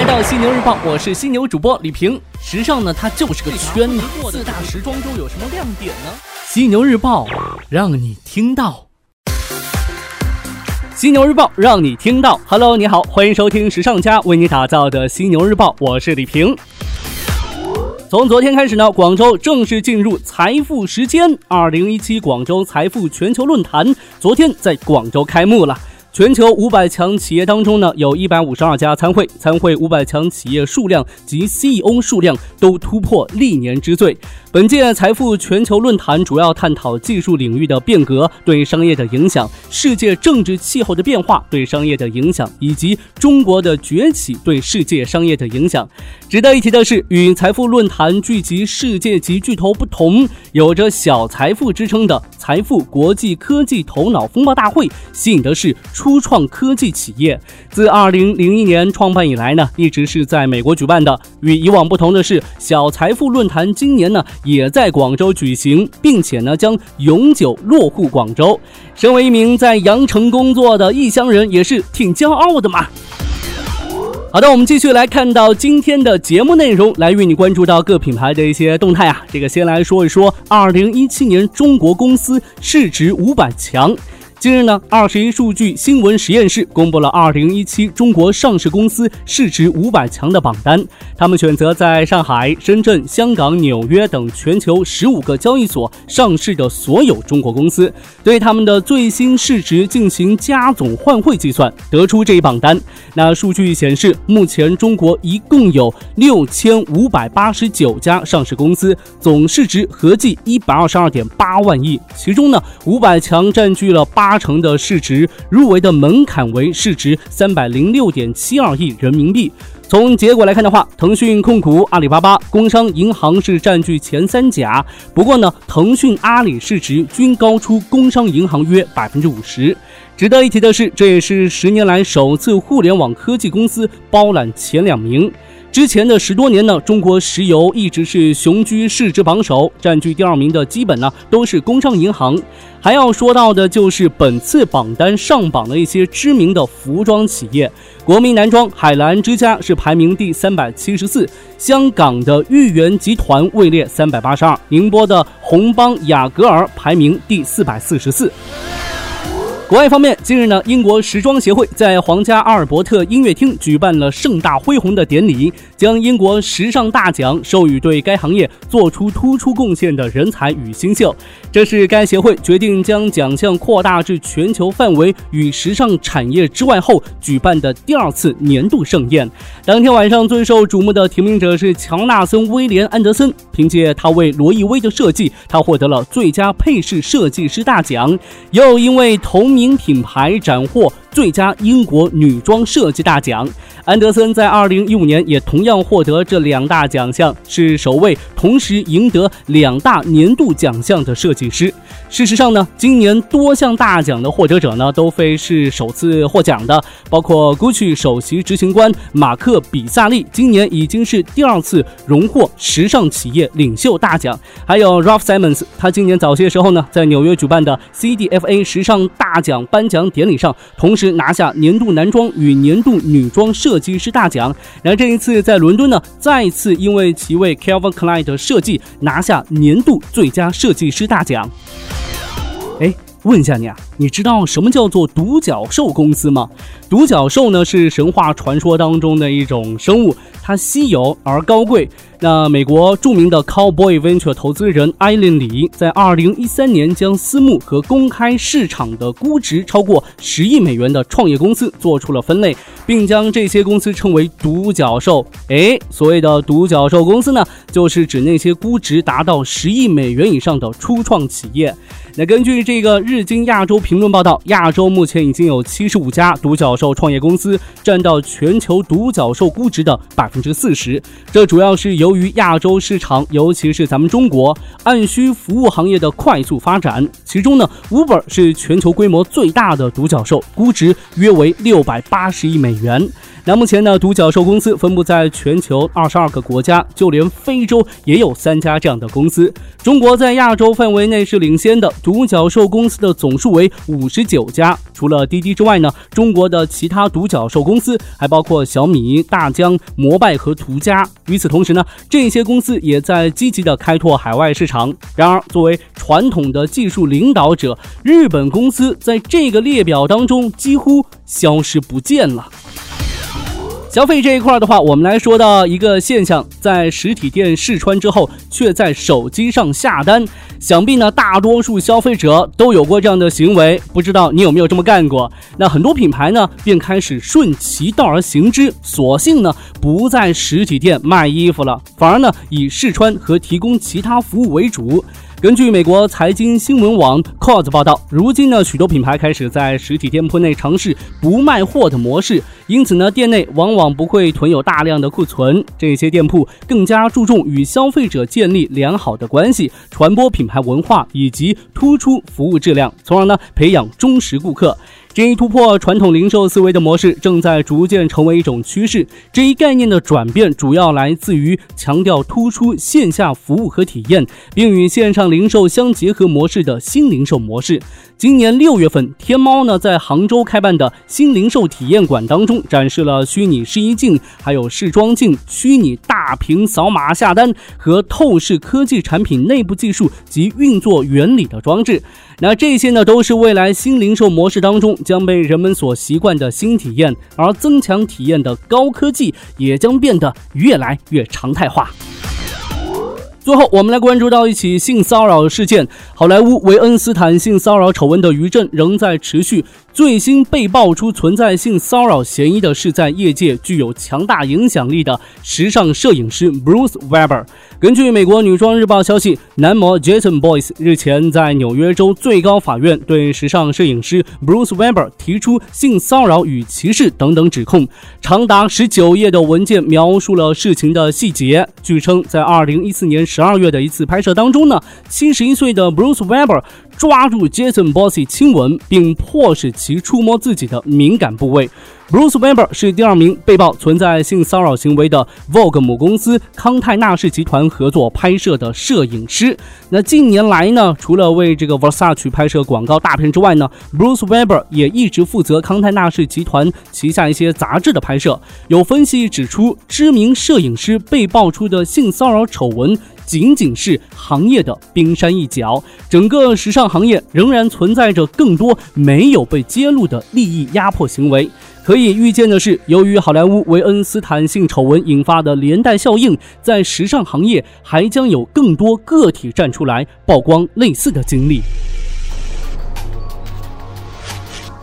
来到犀牛日报，我是犀牛主播李平。时尚呢，它就是个圈子。四大时装周有什么亮点呢？犀牛日报让你听到。犀牛日报让你听到。Hello，你好，欢迎收听时尚家为你打造的犀牛日报，我是李平。从昨天开始呢，广州正式进入财富时间。二零一七广州财富全球论坛昨天在广州开幕了。全球五百强企业当中呢，有一百五十二家参会，参会五百强企业数量及 CEO 数量都突破历年之最。本届财富全球论坛主要探讨技术领域的变革对商业的影响、世界政治气候的变化对商业的影响，以及中国的崛起对世界商业的影响。值得一提的是，与财富论坛聚集世界级巨头不同，有着“小财富”之称的财富国际科技头脑风暴大会，吸引的是初创科技企业。自二零零一年创办以来呢，一直是在美国举办的。与以往不同的是，小财富论坛今年呢。也在广州举行，并且呢将永久落户广州。身为一名在羊城工作的异乡人，也是挺骄傲的嘛。好的，我们继续来看到今天的节目内容，来与你关注到各品牌的一些动态啊。这个先来说一说二零一七年中国公司市值五百强。近日呢，二十一数据新闻实验室公布了二零一七中国上市公司市值五百强的榜单。他们选择在上海、深圳、香港、纽约等全球十五个交易所上市的所有中国公司，对他们的最新市值进行加总换汇计算，得出这一榜单。那数据显示，目前中国一共有六千五百八十九家上市公司，总市值合计一百二十二点八万亿。其中呢，五百强占据了八。八成的市值入围的门槛为市值三百零六点七二亿人民币。从结果来看的话，腾讯控股、阿里巴巴、工商银行是占据前三甲。不过呢，腾讯、阿里市值均高出工商银行约百分之五十。值得一提的是，这也是十年来首次互联网科技公司包揽前两名。之前的十多年呢，中国石油一直是雄居市值榜首，占据第二名的基本呢都是工商银行。还要说到的就是本次榜单上榜的一些知名的服装企业，国民男装海澜之家是排名第三百七十四，香港的豫园集团位列三百八十二，宁波的红帮雅戈尔排名第四百四十四。国外方面，近日呢，英国时装协会在皇家阿尔伯特音乐厅举办了盛大恢宏的典礼，将英国时尚大奖授予对该行业做出突出贡献的人才与新秀。这是该协会决定将奖项扩大至全球范围与时尚产业之外后举办的第二次年度盛宴。当天晚上最受瞩目的提名者是乔纳森·威廉·安德森，凭借他为罗意威的设计，他获得了最佳配饰设计师大奖，又因为同名。名品牌斩获最佳英国女装设计大奖。安德森在二零一五年也同样获得这两大奖项，是首位同时赢得两大年度奖项的设计师。事实上呢，今年多项大奖的获得者呢，都非是首次获奖的，包括 GUCCI 首席执行官马克·比萨利，今年已经是第二次荣获时尚企业领袖大奖。还有 Ralph Simons，他今年早些时候呢，在纽约举办的 CDFA 时尚大奖。颁奖典礼上，同时拿下年度男装与年度女装设计师大奖。然而这一次在伦敦呢，再一次因为其为 Calvin Klein 的设计拿下年度最佳设计师大奖。哎，问一下你啊，你知道什么叫做独角兽公司吗？独角兽呢是神话传说当中的一种生物，它稀有而高贵。那美国著名的 Cowboy Venture 投资人艾伦里在二零一三年将私募和公开市场的估值超过十亿美元的创业公司做出了分类，并将这些公司称为独角兽。哎，所谓的独角兽公司呢，就是指那些估值达到十亿美元以上的初创企业。那根据这个日经亚洲评论报道，亚洲目前已经有七十五家独角兽创业公司，占到全球独角兽估值的百分之四十。这主要是由于亚洲市场，尤其是咱们中国按需服务行业的快速发展，其中呢，Uber 是全球规模最大的独角兽，估值约为六百八十亿美元。那目前呢，独角兽公司分布在全球二十二个国家，就连非洲也有三家这样的公司。中国在亚洲范围内是领先的，独角兽公司的总数为五十九家。除了滴滴之外呢，中国的其他独角兽公司还包括小米、大疆、摩拜和途家。与此同时呢，这些公司也在积极的开拓海外市场。然而，作为传统的技术领导者，日本公司在这个列表当中几乎消失不见了。消费这一块的话，我们来说到一个现象，在实体店试穿之后，却在手机上下单。想必呢，大多数消费者都有过这样的行为，不知道你有没有这么干过？那很多品牌呢，便开始顺其道而行之，索性呢，不在实体店卖衣服了，反而呢，以试穿和提供其他服务为主。根据美国财经新闻网 c o s 报道，如今呢，许多品牌开始在实体店铺内尝试不卖货的模式，因此呢，店内往往不会囤有大量的库存。这些店铺更加注重与消费者建立良好的关系，传播品牌文化以及突出服务质量，从而呢，培养忠实顾客。这一突破传统零售思维的模式正在逐渐成为一种趋势。这一概念的转变主要来自于强调突出线下服务和体验，并与线上零售相结合模式的新零售模式。今年六月份，天猫呢在杭州开办的新零售体验馆当中，展示了虚拟试衣镜、还有试妆镜、虚拟大屏扫码下单和透视科技产品内部技术及运作原理的装置。那这些呢，都是未来新零售模式当中将被人们所习惯的新体验，而增强体验的高科技也将变得越来越常态化。最后，我们来关注到一起性骚扰事件：好莱坞维恩斯坦性骚扰丑闻的余震仍在持续。最新被爆出存在性骚扰嫌疑的是，在业界具有强大影响力的时尚摄影师 Bruce Weber。根据美国女装日报消息，男模 Jason Boyce 日前在纽约州最高法院对时尚摄影师 Bruce Weber 提出性骚扰与歧视等等指控。长达十九页的文件描述了事情的细节。据称，在二零一四年十二月的一次拍摄当中呢，七十一岁的 Bruce Weber。抓住 Jason Bossy 亲吻，并迫使其触摸自己的敏感部位。Bruce Weber 是第二名被曝存在性骚扰行为的 Vogue 母公司康泰纳仕集团合作拍摄的摄影师。那近年来呢，除了为这个 Versace 拍摄广告大片之外呢，Bruce Weber 也一直负责康泰纳仕集团旗下一些杂志的拍摄。有分析指出，知名摄影师被爆出的性骚扰丑闻。仅仅是行业的冰山一角，整个时尚行业仍然存在着更多没有被揭露的利益压迫行为。可以预见的是，由于好莱坞维恩斯坦性丑闻引发的连带效应，在时尚行业还将有更多个体站出来曝光类似的经历。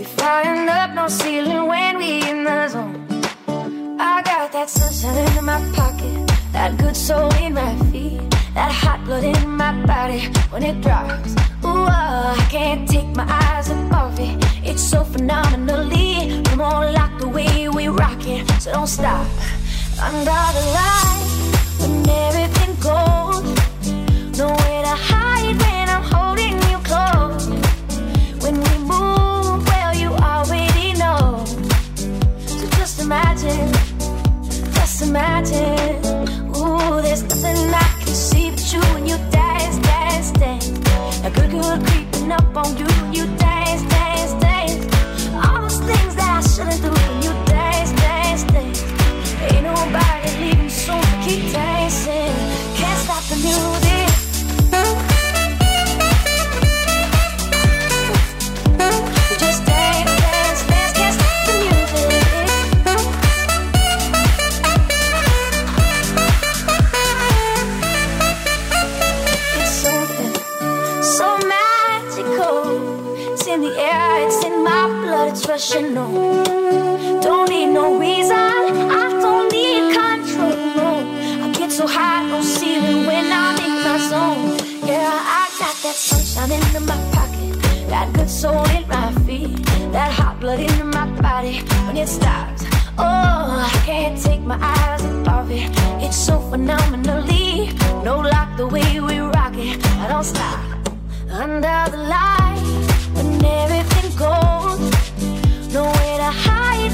We flying up, no ceiling when we in the zone. I got that sunshine in my pocket, that good soul in my feet, that hot blood in my body when it drops. Ooh, oh, I can't take my eyes off it. It's so phenomenally. Come on, like the way we rock it, so don't stop. Under the lights, in my pocket, that good soul in my feet, that hot blood in my body. When it stops, oh, I can't take my eyes off it. It's so phenomenally no lock the way we rock it. I don't stop under the light when everything goes, nowhere to hide.